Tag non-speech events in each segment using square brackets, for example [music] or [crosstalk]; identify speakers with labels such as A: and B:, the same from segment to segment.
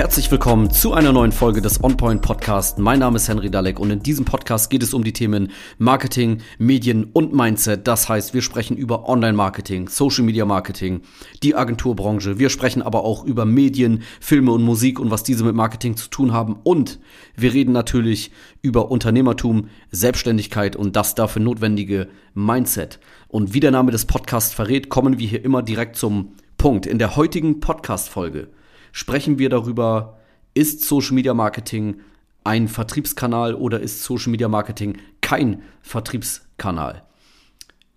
A: Herzlich willkommen zu einer neuen Folge des OnPoint Podcast. Mein Name ist Henry Dalek und in diesem Podcast geht es um die Themen Marketing, Medien und Mindset. Das heißt, wir sprechen über Online-Marketing, Social Media Marketing, die Agenturbranche. Wir sprechen aber auch über Medien, Filme und Musik und was diese mit Marketing zu tun haben. Und wir reden natürlich über Unternehmertum, Selbstständigkeit und das dafür notwendige Mindset. Und wie der Name des Podcasts verrät, kommen wir hier immer direkt zum Punkt. In der heutigen Podcast-Folge sprechen wir darüber, ist Social Media Marketing ein Vertriebskanal oder ist Social Media Marketing kein Vertriebskanal?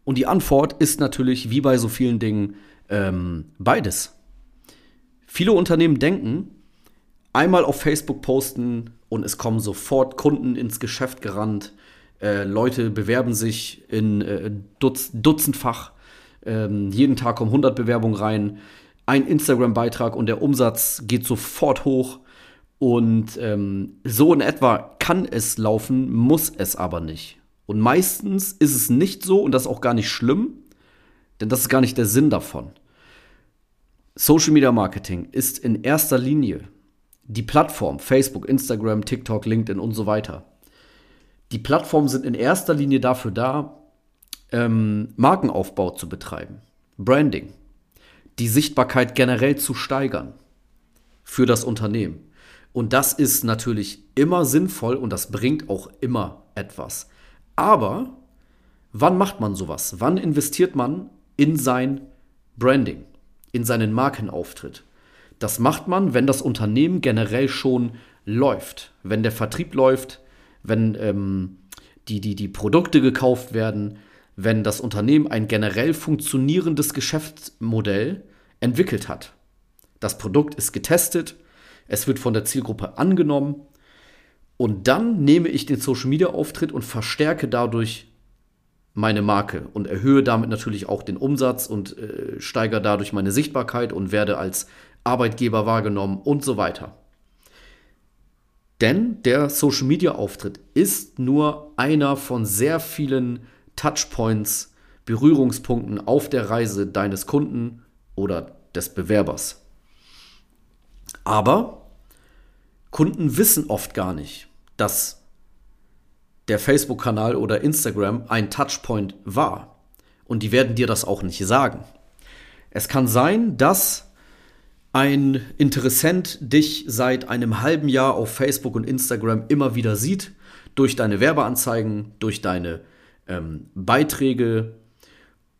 A: Und die Antwort ist natürlich, wie bei so vielen Dingen, ähm, beides. Viele Unternehmen denken, einmal auf Facebook posten und es kommen sofort Kunden ins Geschäft gerannt. Äh, Leute bewerben sich in äh, Dutz Dutzendfach. Ähm, jeden Tag kommen 100 Bewerbungen rein ein Instagram-Beitrag und der Umsatz geht sofort hoch. Und ähm, so in etwa kann es laufen, muss es aber nicht. Und meistens ist es nicht so und das ist auch gar nicht schlimm, denn das ist gar nicht der Sinn davon. Social Media Marketing ist in erster Linie die Plattform, Facebook, Instagram, TikTok, LinkedIn und so weiter. Die Plattformen sind in erster Linie dafür da, ähm, Markenaufbau zu betreiben, Branding die Sichtbarkeit generell zu steigern für das Unternehmen. Und das ist natürlich immer sinnvoll und das bringt auch immer etwas. Aber wann macht man sowas? Wann investiert man in sein Branding, in seinen Markenauftritt? Das macht man, wenn das Unternehmen generell schon läuft, wenn der Vertrieb läuft, wenn ähm, die, die, die Produkte gekauft werden, wenn das Unternehmen ein generell funktionierendes Geschäftsmodell entwickelt hat. Das Produkt ist getestet, es wird von der Zielgruppe angenommen und dann nehme ich den Social Media Auftritt und verstärke dadurch meine Marke und erhöhe damit natürlich auch den Umsatz und äh, steigere dadurch meine Sichtbarkeit und werde als Arbeitgeber wahrgenommen und so weiter. Denn der Social Media Auftritt ist nur einer von sehr vielen Touchpoints, Berührungspunkten auf der Reise deines Kunden oder des Bewerbers. Aber Kunden wissen oft gar nicht, dass der Facebook-Kanal oder Instagram ein Touchpoint war. Und die werden dir das auch nicht sagen. Es kann sein, dass ein Interessent dich seit einem halben Jahr auf Facebook und Instagram immer wieder sieht, durch deine Werbeanzeigen, durch deine ähm, Beiträge.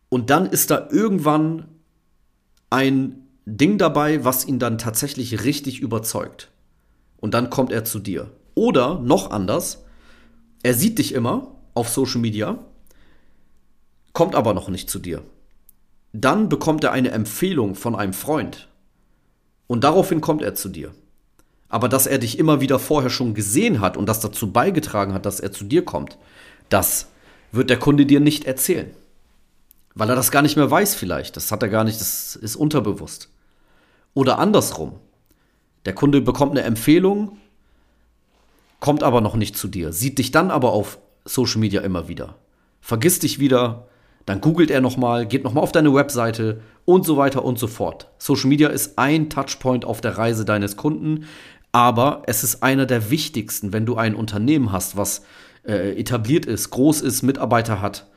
A: Und dann ist da irgendwann ein Ding dabei, was ihn dann tatsächlich richtig überzeugt. Und dann kommt er zu dir. Oder noch anders, er sieht dich immer auf Social Media, kommt aber noch nicht zu dir. Dann bekommt er eine Empfehlung von einem Freund. Und daraufhin kommt er zu dir. Aber dass er dich immer wieder vorher schon gesehen hat und das dazu beigetragen hat, dass er zu dir kommt, das wird der Kunde dir nicht erzählen. Weil er das gar nicht mehr weiß vielleicht. Das hat er gar nicht, das ist unterbewusst. Oder andersrum. Der Kunde bekommt eine Empfehlung, kommt aber noch nicht zu dir, sieht dich dann aber auf Social Media immer wieder. Vergisst dich wieder, dann googelt er nochmal, geht nochmal auf deine Webseite und so weiter und so fort. Social Media ist ein Touchpoint auf der Reise deines Kunden, aber es ist einer der wichtigsten, wenn du ein Unternehmen hast, was äh, etabliert ist, groß ist, Mitarbeiter hat,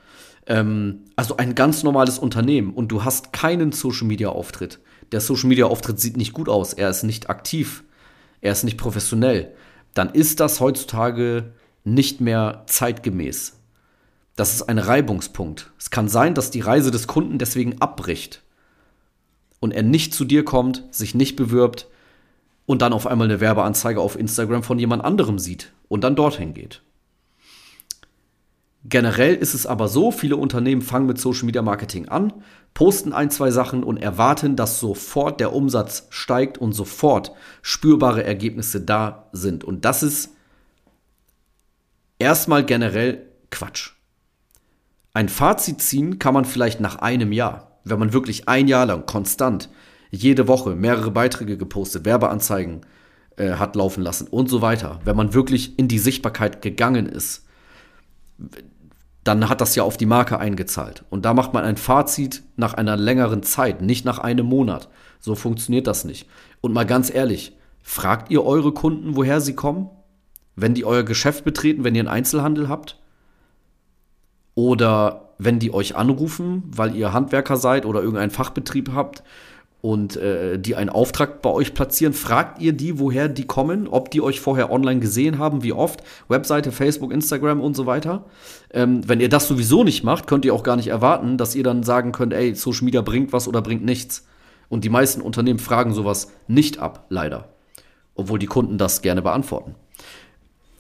A: ähm, also ein ganz normales Unternehmen und du hast keinen Social Media Auftritt. Der Social Media Auftritt sieht nicht gut aus, er ist nicht aktiv, er ist nicht professionell, dann ist das heutzutage nicht mehr zeitgemäß. Das ist ein Reibungspunkt. Es kann sein, dass die Reise des Kunden deswegen abbricht und er nicht zu dir kommt, sich nicht bewirbt und dann auf einmal eine Werbeanzeige auf Instagram von jemand anderem sieht und dann dorthin geht. Generell ist es aber so, viele Unternehmen fangen mit Social Media Marketing an, posten ein, zwei Sachen und erwarten, dass sofort der Umsatz steigt und sofort spürbare Ergebnisse da sind. Und das ist erstmal generell Quatsch. Ein Fazit ziehen kann man vielleicht nach einem Jahr, wenn man wirklich ein Jahr lang konstant jede Woche mehrere Beiträge gepostet, Werbeanzeigen äh, hat laufen lassen und so weiter, wenn man wirklich in die Sichtbarkeit gegangen ist dann hat das ja auf die Marke eingezahlt. Und da macht man ein Fazit nach einer längeren Zeit, nicht nach einem Monat. So funktioniert das nicht. Und mal ganz ehrlich, Fragt ihr eure Kunden, woher sie kommen? Wenn die euer Geschäft betreten, wenn ihr einen Einzelhandel habt? Oder wenn die euch anrufen, weil ihr Handwerker seid oder irgendeinen Fachbetrieb habt und äh, die einen Auftrag bei euch platzieren, fragt ihr die, woher die kommen, ob die euch vorher online gesehen haben, wie oft, Webseite, Facebook, Instagram und so weiter. Ähm, wenn ihr das sowieso nicht macht, könnt ihr auch gar nicht erwarten, dass ihr dann sagen könnt, ey, Social Media bringt was oder bringt nichts. Und die meisten Unternehmen fragen sowas nicht ab, leider. Obwohl die Kunden das gerne beantworten.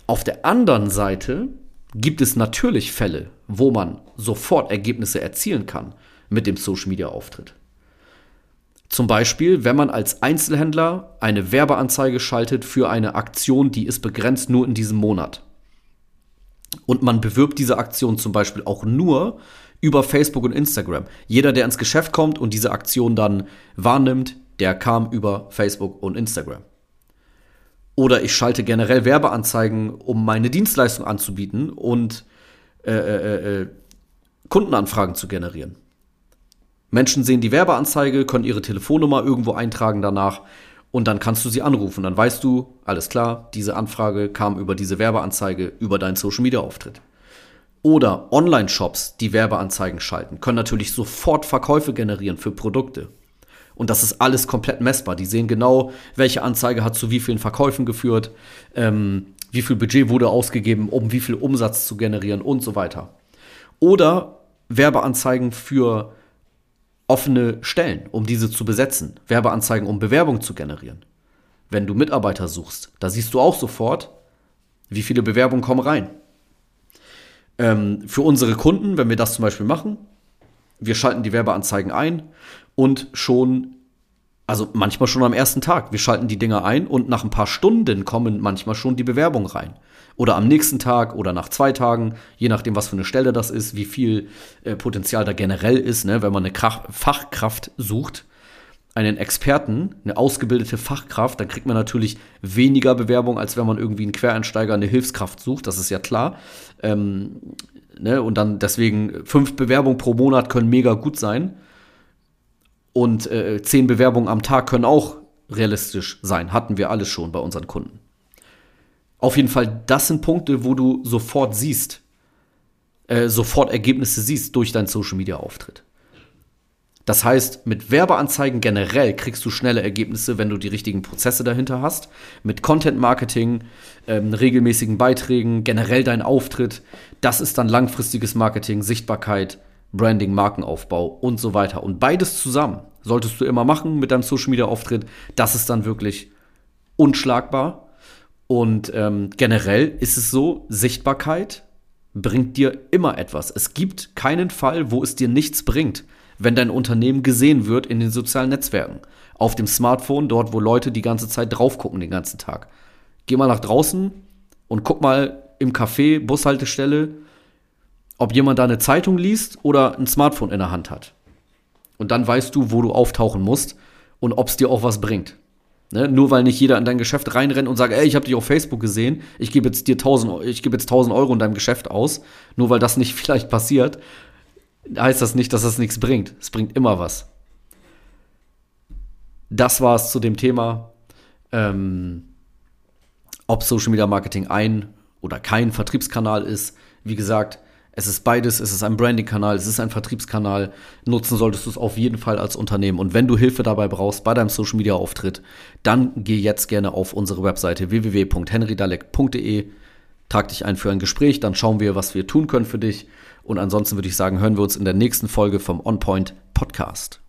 A: Auf der anderen Seite gibt es natürlich Fälle, wo man sofort Ergebnisse erzielen kann mit dem Social Media Auftritt. Zum Beispiel, wenn man als Einzelhändler eine Werbeanzeige schaltet für eine Aktion, die ist begrenzt nur in diesem Monat. Und man bewirbt diese Aktion zum Beispiel auch nur über Facebook und Instagram. Jeder, der ins Geschäft kommt und diese Aktion dann wahrnimmt, der kam über Facebook und Instagram. Oder ich schalte generell Werbeanzeigen, um meine Dienstleistung anzubieten und äh, äh, äh, Kundenanfragen zu generieren. Menschen sehen die Werbeanzeige, können ihre Telefonnummer irgendwo eintragen danach und dann kannst du sie anrufen. Dann weißt du, alles klar, diese Anfrage kam über diese Werbeanzeige, über deinen Social Media Auftritt. Oder Online-Shops, die Werbeanzeigen schalten, können natürlich sofort Verkäufe generieren für Produkte. Und das ist alles komplett messbar. Die sehen genau, welche Anzeige hat zu wie vielen Verkäufen geführt, ähm, wie viel Budget wurde ausgegeben, um wie viel Umsatz zu generieren und so weiter. Oder Werbeanzeigen für offene Stellen, um diese zu besetzen. Werbeanzeigen, um Bewerbung zu generieren. Wenn du Mitarbeiter suchst, da siehst du auch sofort, wie viele Bewerbungen kommen rein. Ähm, für unsere Kunden, wenn wir das zum Beispiel machen, wir schalten die Werbeanzeigen ein und schon, also manchmal schon am ersten Tag, wir schalten die Dinger ein und nach ein paar Stunden kommen manchmal schon die Bewerbungen rein. Oder am nächsten Tag oder nach zwei Tagen, je nachdem, was für eine Stelle das ist, wie viel äh, Potenzial da generell ist, ne, wenn man eine Krach Fachkraft sucht, einen Experten, eine ausgebildete Fachkraft, dann kriegt man natürlich weniger Bewerbung, als wenn man irgendwie einen Quereinsteiger, eine Hilfskraft sucht, das ist ja klar. Ähm, ne, und dann deswegen fünf Bewerbungen pro Monat können mega gut sein. Und äh, zehn Bewerbungen am Tag können auch realistisch sein. Hatten wir alles schon bei unseren Kunden. Auf jeden Fall, das sind Punkte, wo du sofort siehst, äh, sofort Ergebnisse siehst durch deinen Social Media Auftritt. Das heißt, mit Werbeanzeigen generell kriegst du schnelle Ergebnisse, wenn du die richtigen Prozesse dahinter hast. Mit Content Marketing, ähm, regelmäßigen Beiträgen, generell dein Auftritt. Das ist dann langfristiges Marketing, Sichtbarkeit, Branding, Markenaufbau und so weiter. Und beides zusammen solltest du immer machen mit deinem Social Media Auftritt. Das ist dann wirklich unschlagbar. Und ähm, generell ist es so, Sichtbarkeit bringt dir immer etwas. Es gibt keinen Fall, wo es dir nichts bringt wenn dein Unternehmen gesehen wird in den sozialen Netzwerken. Auf dem Smartphone, dort, wo Leute die ganze Zeit drauf gucken, den ganzen Tag. Geh mal nach draußen und guck mal im Café, Bushaltestelle, ob jemand da eine Zeitung liest oder ein Smartphone in der Hand hat. Und dann weißt du, wo du auftauchen musst und ob es dir auch was bringt. Ne? Nur weil nicht jeder in dein Geschäft reinrennt und sagt, ey, ich habe dich auf Facebook gesehen, ich gebe jetzt dir 1000, ich gebe jetzt 1000 Euro in deinem Geschäft aus, nur weil das nicht [laughs] vielleicht passiert, heißt das nicht, dass das nichts bringt. Es bringt immer was. Das war es zu dem Thema, ähm, ob Social Media Marketing ein oder kein Vertriebskanal ist. Wie gesagt, es ist beides, es ist ein Branding-Kanal, es ist ein Vertriebskanal. Nutzen solltest du es auf jeden Fall als Unternehmen. Und wenn du Hilfe dabei brauchst bei deinem Social Media Auftritt, dann geh jetzt gerne auf unsere Webseite www.henrydalek.de, trag dich ein für ein Gespräch, dann schauen wir, was wir tun können für dich. Und ansonsten würde ich sagen, hören wir uns in der nächsten Folge vom OnPoint Podcast.